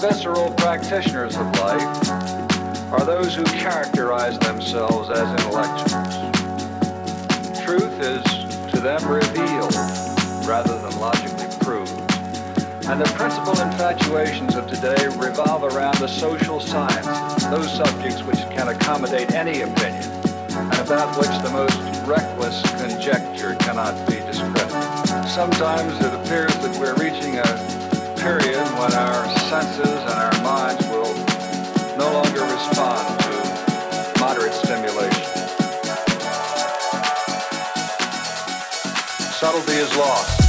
visceral practitioners of life are those who characterize themselves as intellectuals. Truth is to them revealed rather than logically proved. And the principal infatuations of today revolve around the social sciences, those subjects which can accommodate any opinion, and about which the most reckless conjecture cannot be discredited. Sometimes it appears that we're reaching a period when our senses and our minds will no longer respond to moderate stimulation. Subtlety is lost.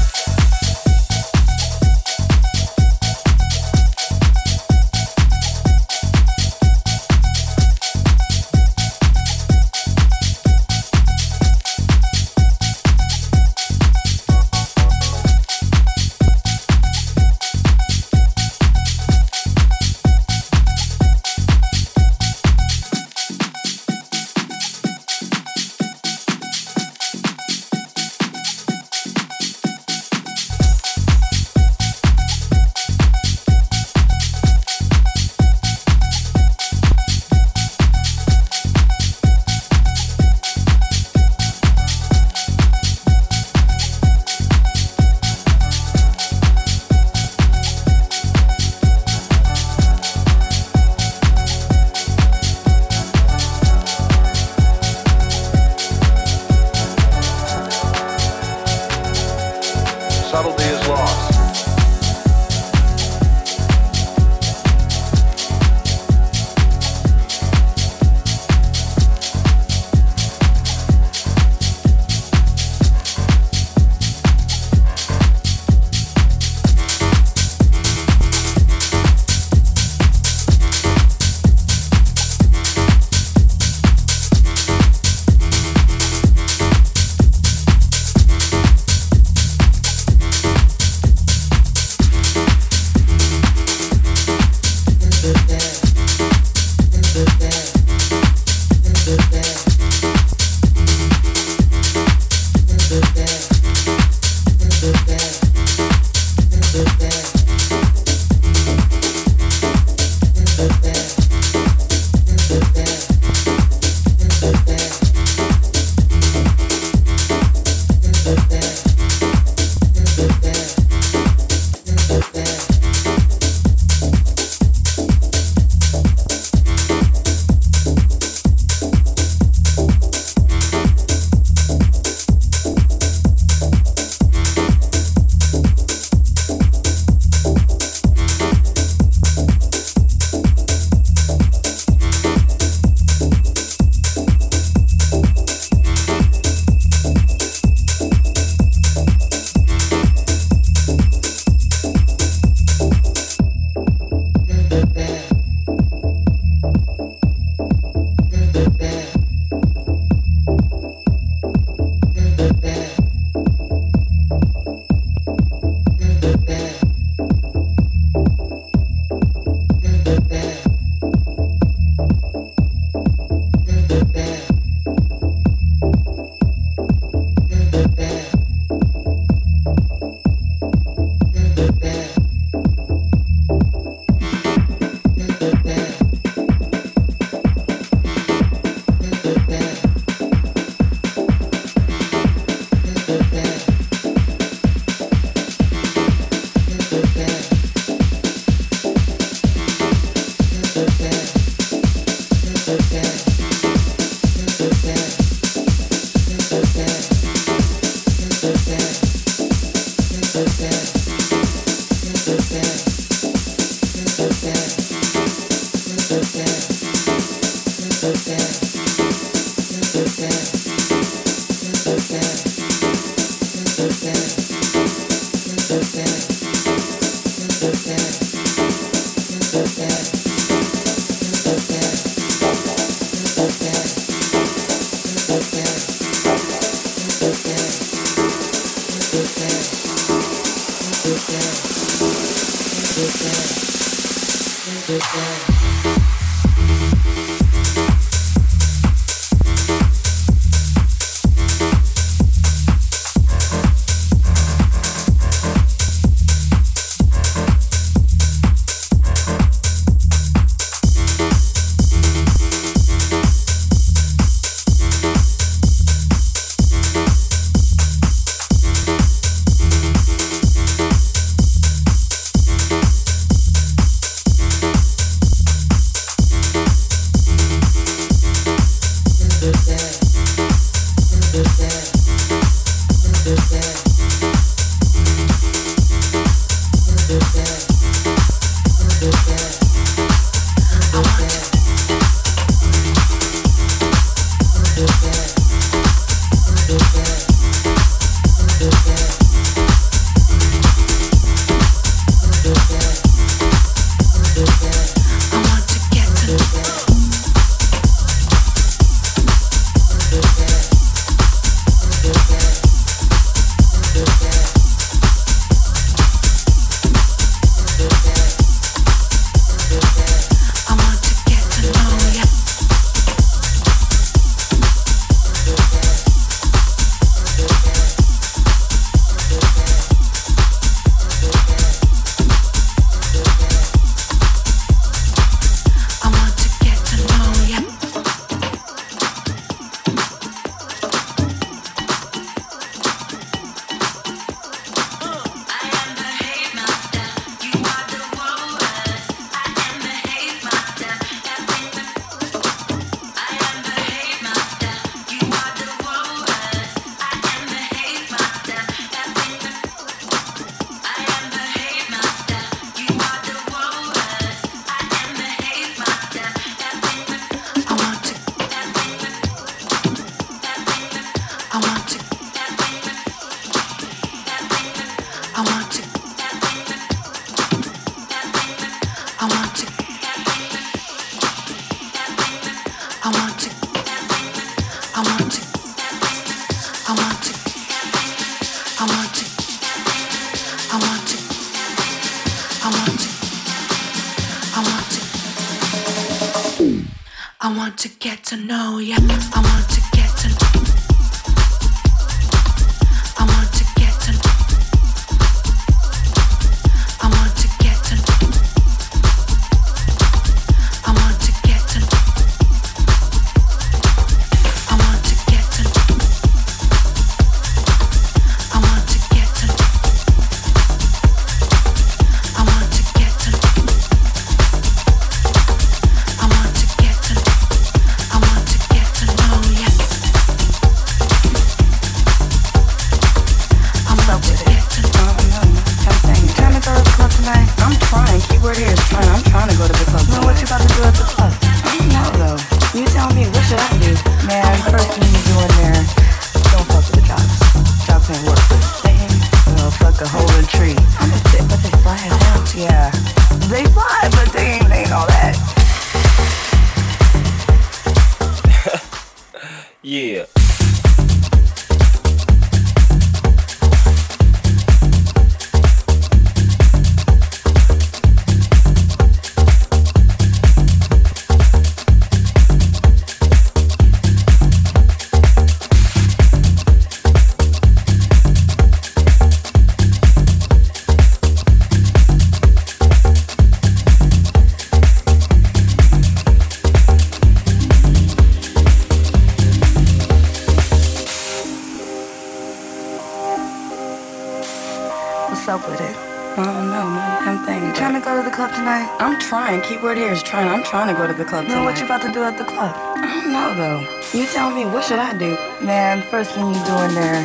Trying I'm trying to go to the club tonight. No, what you about to do at the club? I don't know though. You tell me, what should I do? Man, first thing you do in there,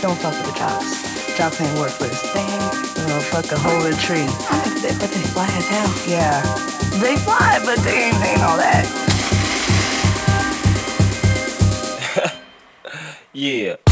don't fuck with the jocks. Jocks ain't worthless. They ain't. You know, fuck a whole in a tree. But they fly as hell. Yeah. They fly, but they ain't, they ain't all that. yeah.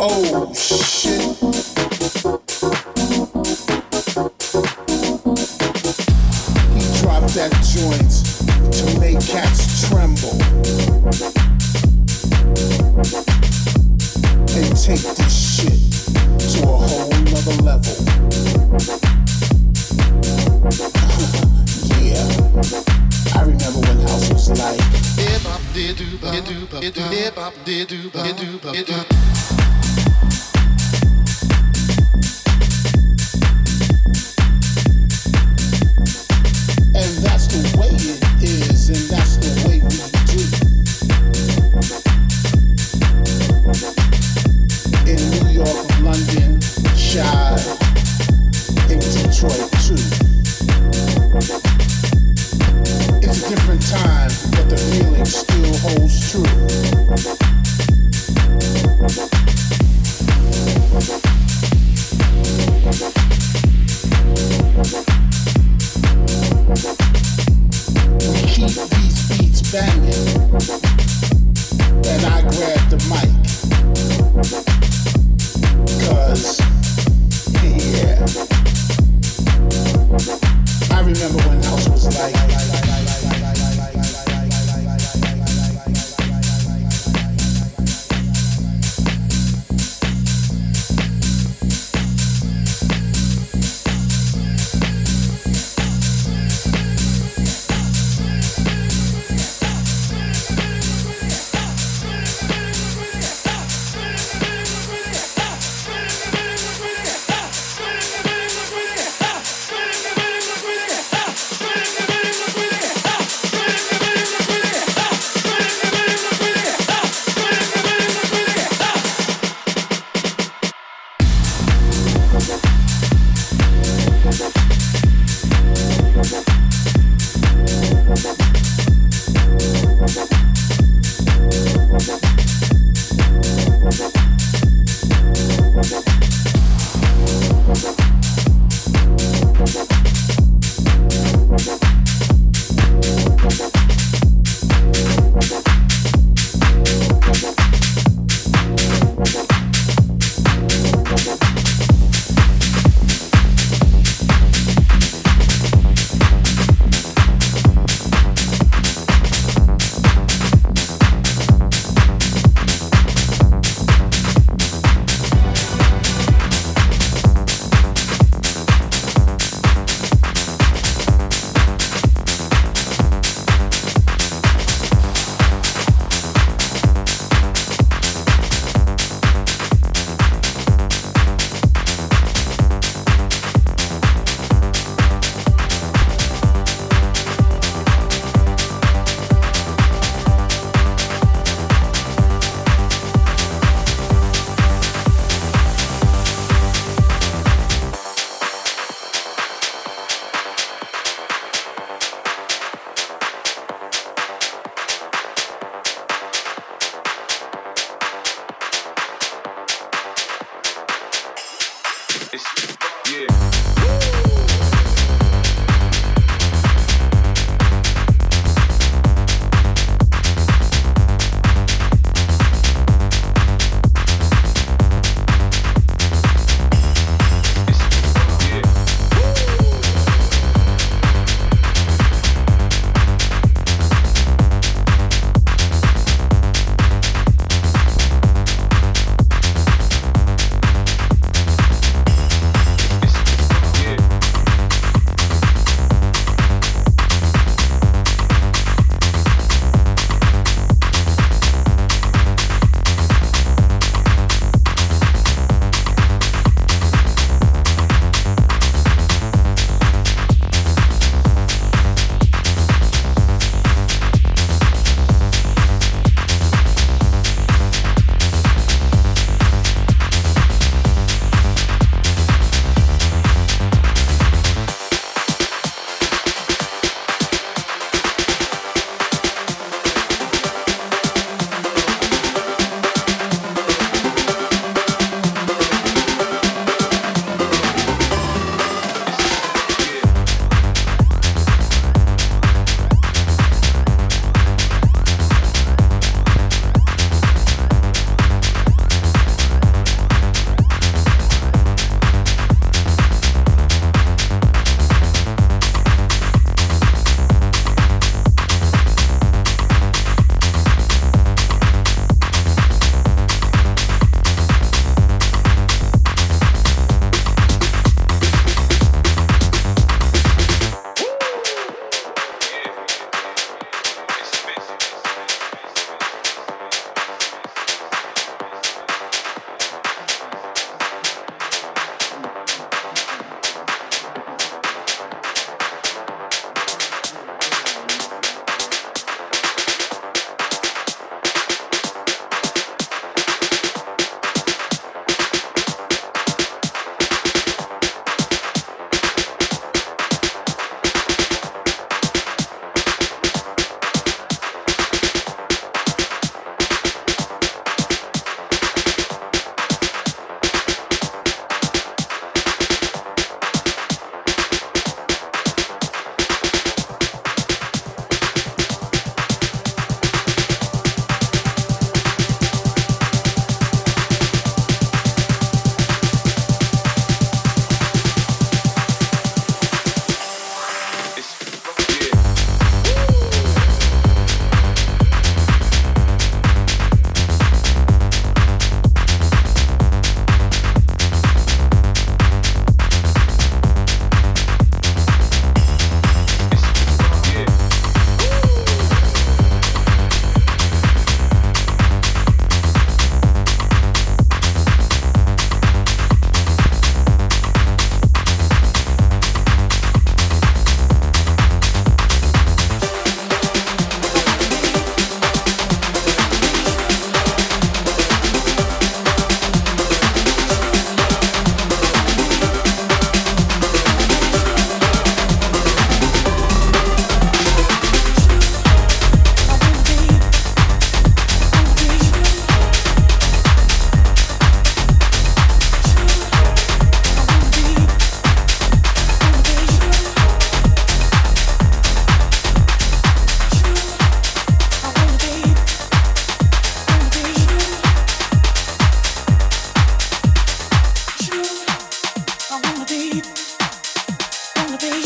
Oh shit. that joint to make cats tremble and take this shit to a whole nother level. yeah, I remember when house was like.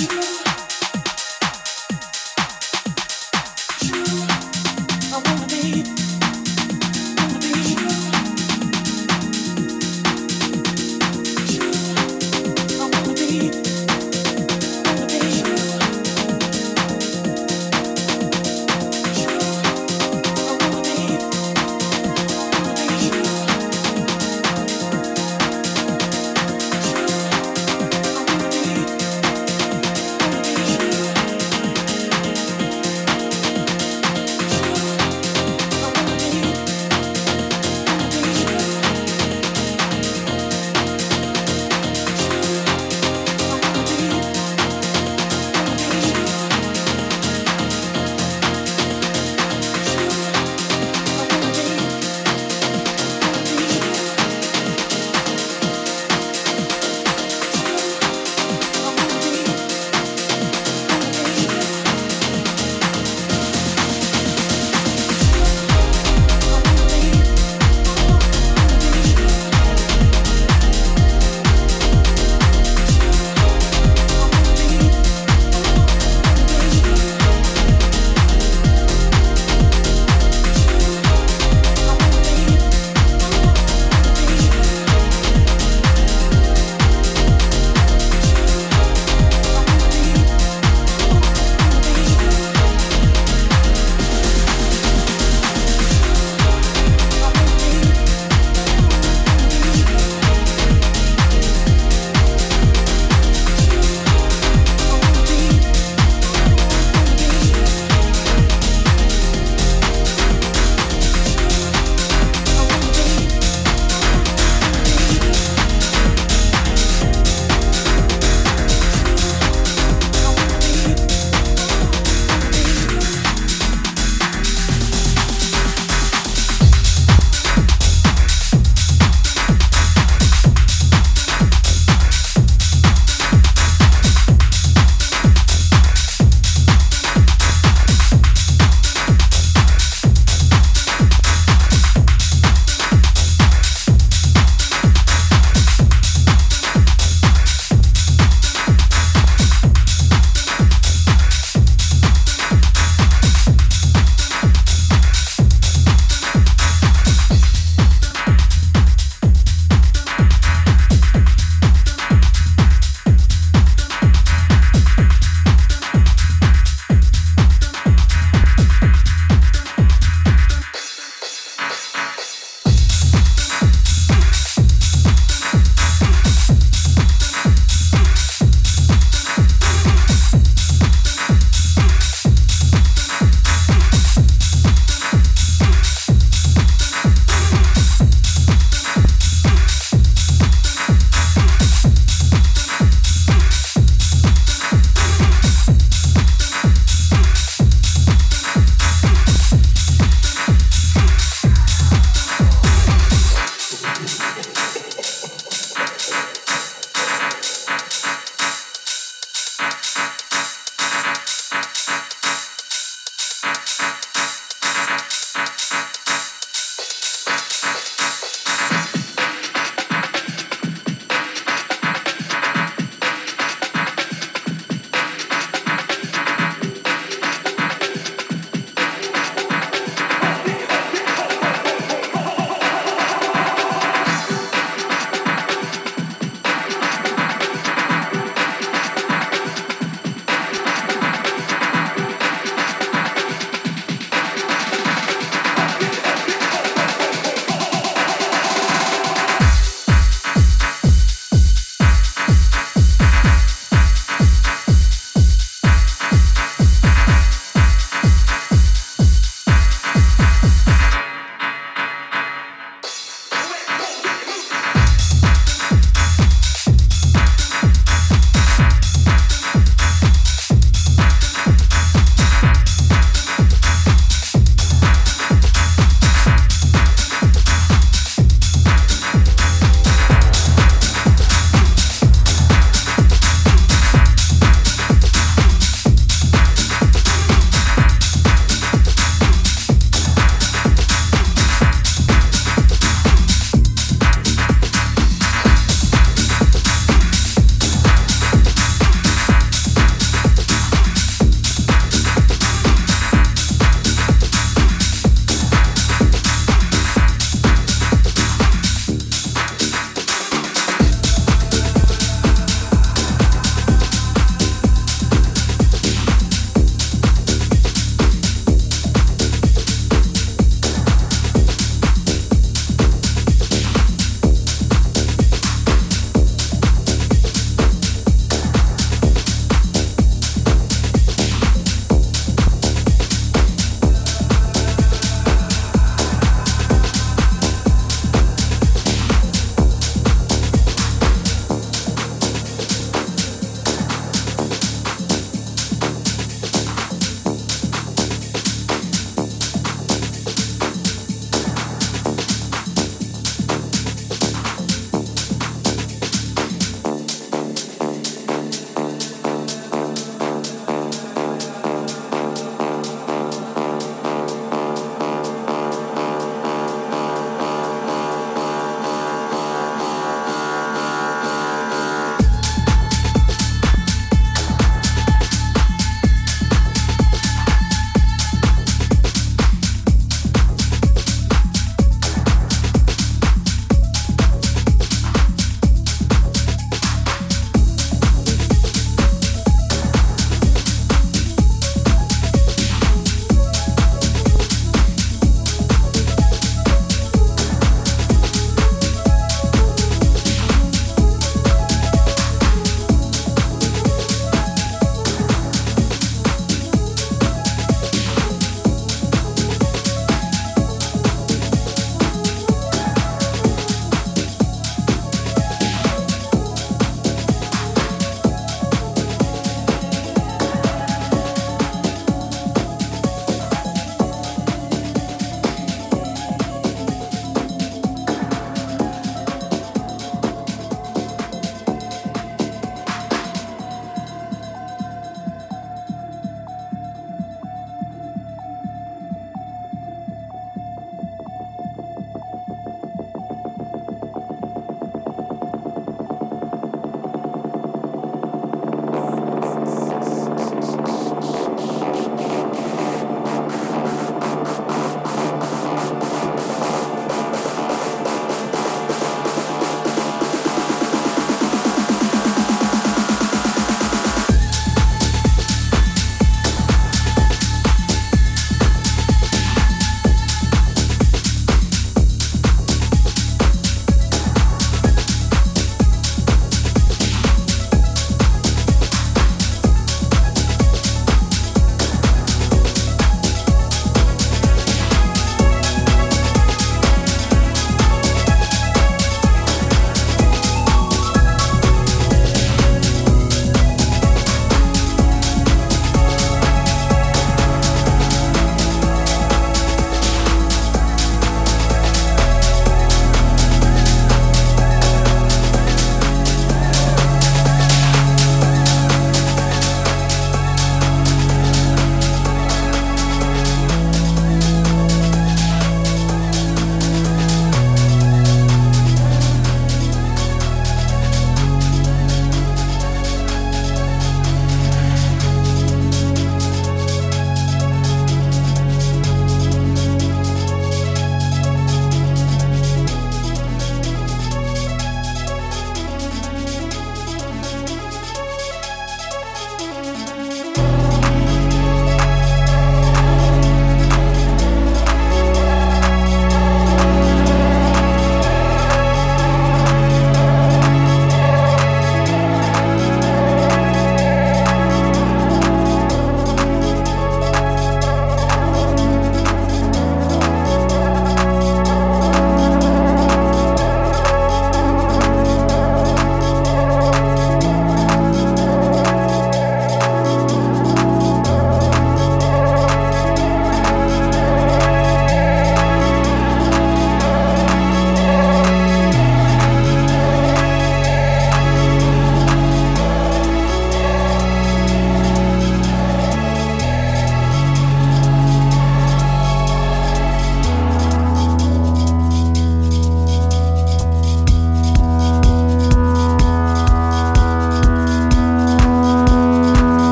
You.